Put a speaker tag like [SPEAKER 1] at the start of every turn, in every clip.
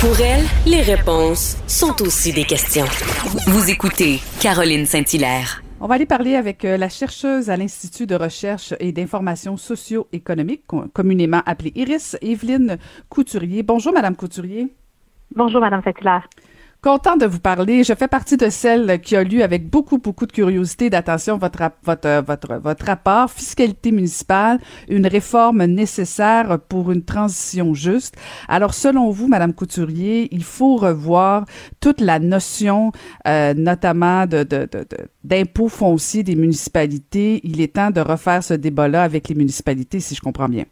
[SPEAKER 1] Pour elle, les réponses sont aussi des questions. Vous écoutez Caroline Saint-Hilaire.
[SPEAKER 2] On va aller parler avec euh, la chercheuse à l'Institut de recherche et d'information socio-économique, communément appelée IRIS, Evelyne Couturier. Bonjour, Madame Couturier.
[SPEAKER 3] Bonjour, Madame Saint-Hilaire.
[SPEAKER 2] Content de vous parler. Je fais partie de celle qui a lu avec beaucoup, beaucoup de curiosité et d'attention votre, votre, votre, votre rapport Fiscalité municipale, une réforme nécessaire pour une transition juste. Alors, selon vous, Madame Couturier, il faut revoir toute la notion, euh, notamment de, de, de, d'impôts fonciers des municipalités. Il est temps de refaire ce débat-là avec les municipalités, si je comprends bien.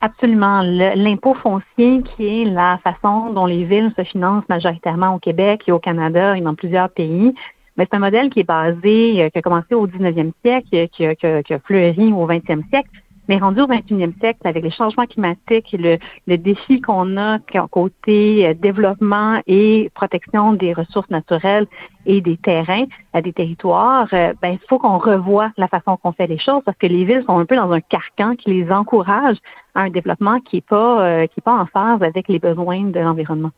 [SPEAKER 3] Absolument. L'impôt foncier, qui est la façon dont les villes se financent majoritairement au Québec et au Canada et dans plusieurs pays, mais c'est un modèle qui est basé, euh, qui a commencé au 19e siècle, qui a, qui a fleuri au 20e siècle, mais rendu au 21e siècle, avec les changements climatiques et le, le défi qu'on a côté euh, développement et protection des ressources naturelles et des terrains, des territoires, euh, ben il faut qu'on revoie la façon qu'on fait les choses parce que les villes sont un peu dans un carcan qui les encourage à un développement qui est pas euh, qui est pas en phase avec les besoins de l'environnement.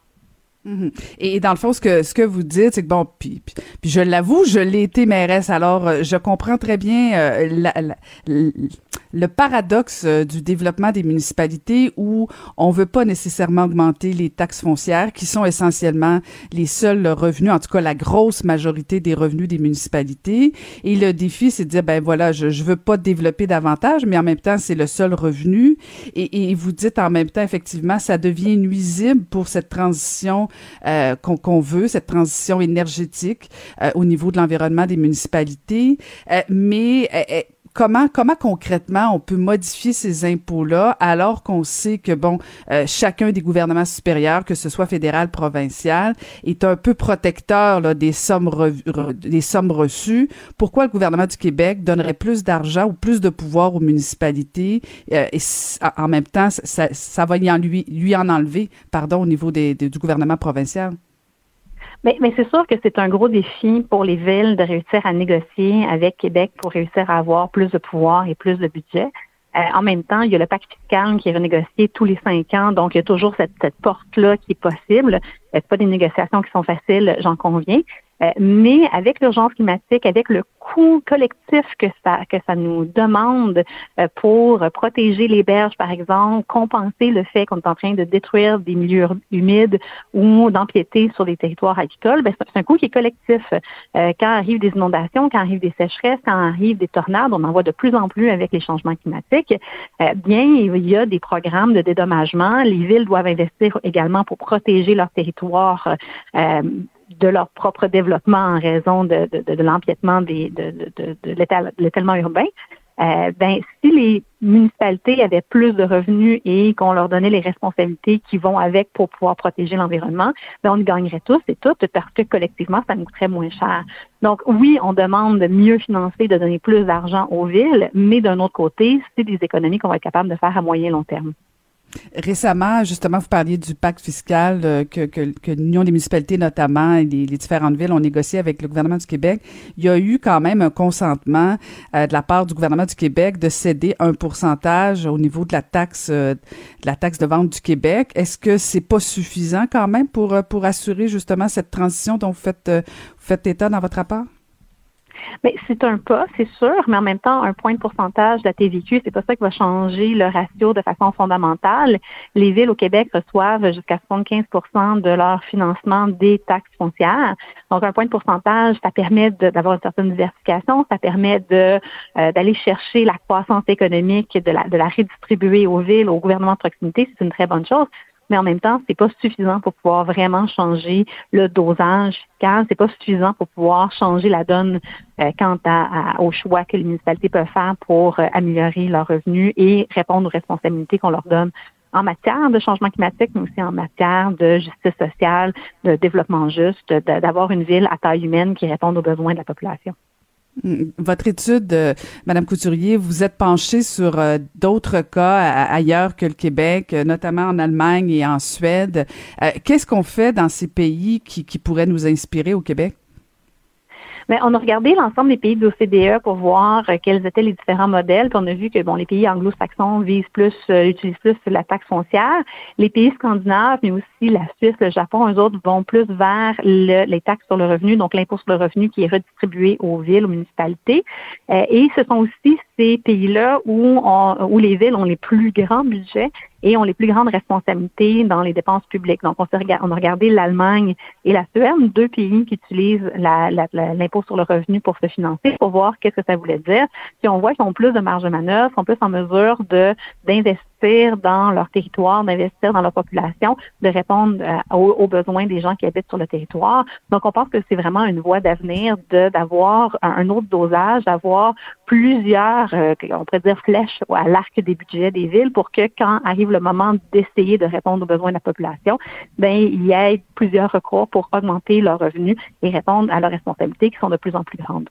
[SPEAKER 2] Mhm. Et dans le fond, ce que ce que vous dites, c'est que bon, puis, puis, je l'avoue, je l'ai été mairesse, alors euh, je comprends très bien euh, le paradoxe euh, du développement des municipalités où on veut pas nécessairement augmenter les taxes foncières, qui sont essentiellement les seuls revenus, en tout cas la grosse majorité des revenus des municipalités. Et le défi, c'est de dire ben voilà, je je veux pas développer davantage, mais en même temps, c'est le seul revenu. Et, et vous dites en même temps, effectivement, ça devient nuisible pour cette transition euh, qu'on veut, cette transition énergétique au niveau de l'environnement des municipalités. Euh, mais comment comment concrètement on peut modifier ces impôts-là alors qu'on sait que bon chacun des gouvernements supérieurs, que ce soit fédéral, provincial, est un peu protecteur là, des sommes des sommes reçues? Pourquoi le gouvernement du Québec donnerait plus d'argent ou plus de pouvoir aux municipalités et en même temps ça, ça va lui en lui, lui en enlever pardon au niveau des, du gouvernement provincial?
[SPEAKER 3] Mais, c'est sûr que c'est un gros défi pour les villes de réussir à négocier avec Québec pour réussir à avoir plus de pouvoir et plus de budget. Euh, en même temps, il y a le pacte fiscal qui est renégocié tous les cinq ans, donc il y a toujours cette, porte-là qui est possible. Ce pas des négociations qui sont faciles, j'en conviens. Euh, mais avec l'urgence climatique, avec le coût collectif que ça que ça nous demande euh, pour protéger les berges, par exemple, compenser le fait qu'on est en train de détruire des milieux humides ou d'empiéter sur des territoires agricoles, ben, c'est un coût qui est collectif. Euh, quand arrivent des inondations, quand arrivent des sécheresses, quand arrivent des tornades, on en voit de plus en plus avec les changements climatiques. bien, il y a des programmes de dédommagement. Les villes doivent investir également pour protéger leur territoire de leur propre développement en raison de, de, de l'empiètement des, de, de, de l'étalement urbain, euh, ben, si les municipalités avaient plus de revenus et qu'on leur donnait les responsabilités qui vont avec pour pouvoir protéger l'environnement, ben, on y gagnerait tous et toutes parce que collectivement, ça nous coûterait moins cher. Donc, oui, on demande de mieux financer, de donner plus d'argent aux villes, mais d'un autre côté, c'est des économies qu'on va être capable de faire à moyen et long terme.
[SPEAKER 2] Récemment, justement, vous parliez du pacte fiscal euh, que, l'Union des municipalités, notamment, et les, différentes villes ont négocié avec le gouvernement du Québec. Il y a eu quand même un consentement euh, de la part du gouvernement du Québec de céder un pourcentage au niveau de la taxe euh, de la taxe de vente du Québec. Est-ce que c'est pas suffisant quand même pour pour assurer justement cette transition dont vous faites, vous faites état dans votre rapport?
[SPEAKER 3] Mais c'est un pas, c'est sûr, mais en même temps, un point de pourcentage de la TVQ, c'est pas ça qui va changer le ratio de façon fondamentale. Les villes au Québec reçoivent jusqu'à 75% de leur financement des taxes foncières. Donc, un point de pourcentage, ça permet d'avoir une certaine diversification, ça permet euh, d'aller chercher la croissance économique, de la, de la redistribuer aux villes, au gouvernement de proximité, c'est une très bonne chose mais en même temps, c'est pas suffisant pour pouvoir vraiment changer le dosage fiscal. C'est pas suffisant pour pouvoir changer la donne euh, quant à, au choix que les municipalités peuvent faire pour euh, améliorer leurs revenus et répondre aux responsabilités qu'on leur donne en matière de changement climatique, mais aussi en matière de justice sociale, de développement juste, d'avoir une ville à taille humaine qui réponde aux besoins de la population.
[SPEAKER 2] Mm, votre étude, euh, Madame Couturier, vous êtes penchée sur euh, d'autres cas ailleurs que le Québec, euh, notamment en Allemagne et en Suède. Qu'est-ce qu'on fait dans ces pays qui, qui pourraient nous inspirer au Québec?
[SPEAKER 3] Mais on a regardé l'ensemble des pays de l'OCDE pour voir euh, quels étaient les différents modèles. Puis on a vu que bon, les pays anglo-saxons visent plus, euh, utilisent plus la taxe foncière. Les pays scandinaves, mais aussi la Suisse, le Japon, eux autres vont plus vers les taxes sur le revenu, donc l'impôt sur le revenu qui est redistribué aux villes, aux municipalités. Euh, et ce sont aussi ces pays-là où, où les villes ont les plus grands budgets et ont les plus grandes responsabilités dans les dépenses publiques. Donc, on, on a regardé l'Allemagne et la Suède, deux pays qui utilisent l'impôt sur le revenu pour se financer, pour voir qu'est-ce que ça voulait dire. Puis on voit qu'ils ont plus de marge de manœuvre, sont plus en mesure de d'investir dans leur territoire, d'investir dans leur population, de répondre euh, aux, besoins des gens qui habitent sur le territoire. Donc, on pense que c'est vraiment une voie d'avenir d'avoir un, autre dosage, d'avoir plusieurs, euh, on pourrait dire, flèches à l'arc des budgets des villes pour que quand arrive le moment d'essayer de répondre aux besoins de la population, ben il y ait plusieurs recours pour augmenter leurs revenus et répondre à leurs responsabilités qui sont de plus en plus grandes.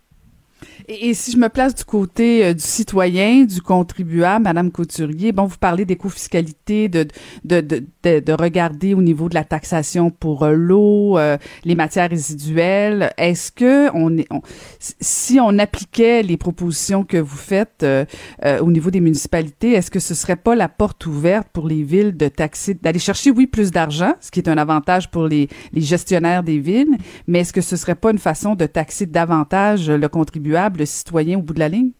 [SPEAKER 2] Et, si je me place du côté euh, du citoyen, du contribuable, Madame Couturier, bon, vous parlez d'éco-fiscalité, de de, de, de, regarder au niveau de la taxation pour euh, l'eau, euh, les matières résiduelles. Est-ce que on, est, si on appliquait les propositions que vous faites au niveau des municipalités, est-ce que ce serait pas la porte ouverte pour les villes de taxer, d'aller chercher, oui, plus d'argent, ce qui est un avantage pour les, les gestionnaires des villes, mais est-ce que ce serait pas une façon de taxer davantage le contribuable le au bout de la ligne?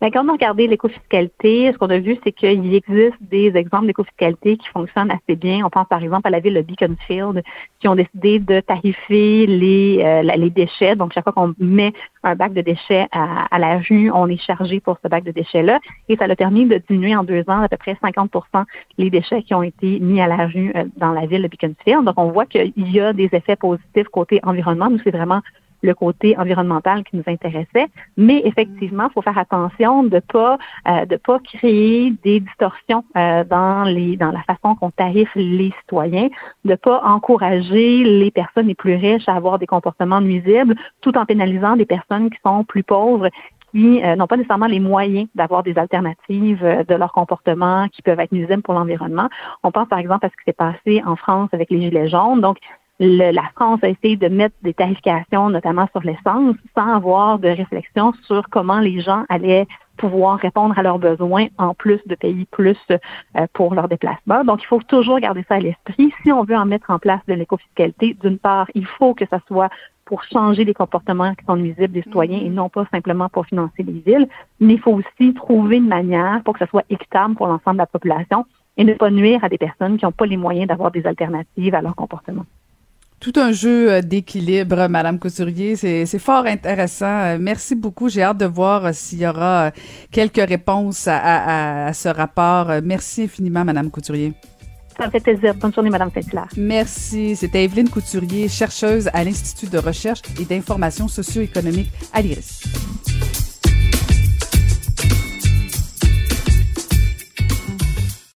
[SPEAKER 3] Bien, quand on a regardé l'écofiscalité, ce qu'on a vu, c'est qu'il existe des exemples d'écofiscalité qui fonctionnent assez bien. On pense par exemple à la ville de Beaconsfield, qui ont décidé de tarifer les, euh, les déchets. Donc, chaque fois qu'on met un bac de déchets à, la rue, on est chargé pour ce bac de déchets-là. Et ça a permis de diminuer en deux ans à peu près 50% les déchets qui ont été mis à la rue euh, dans la ville de Beaconsfield. Donc, on voit qu'il y a des effets positifs côté environnement. Nous, c'est vraiment le côté environnemental qui nous intéressait. Mais effectivement, il faut faire attention de pas euh, de pas créer des distorsions euh, dans les dans la façon qu'on tarife les citoyens, de pas encourager les personnes les plus riches à avoir des comportements nuisibles, tout en pénalisant des personnes qui sont plus pauvres qui euh, n'ont pas nécessairement les moyens d'avoir des alternatives de leur comportement qui peuvent être nuisibles pour l'environnement. On pense par exemple à ce qui s'est passé en France avec les Gilets jaunes. Donc, la France a essayé de mettre des tarifications, notamment sur l'essence, sans avoir de réflexion sur comment les gens allaient pouvoir répondre à leurs besoins en plus de payer plus euh, pour leur déplacement. Donc, il faut toujours garder ça à l'esprit. Si on veut en mettre en place de l'écofiscalité, d'une part, il faut que ça soit pour changer les comportements qui sont nuisibles des citoyens et non pas simplement pour financer les villes, mais il faut aussi trouver une manière pour que ça soit équitable pour l'ensemble de la population et ne pas nuire à des personnes qui n'ont pas les moyens d'avoir des alternatives à leur comportement
[SPEAKER 2] tout un jeu euh, d'équilibre, Madame Couturier. C'est fort intéressant. Euh, merci beaucoup. J'ai hâte de voir euh, s'il y aura quelques réponses à, ce rapport. Merci infiniment, Madame Couturier.
[SPEAKER 3] Ça me fait plaisir. Bonne journée, Madame saint
[SPEAKER 2] Merci. C'était Evelyne Couturier, chercheuse à l'Institut de recherche et d'information socio-économique à l'IRIS.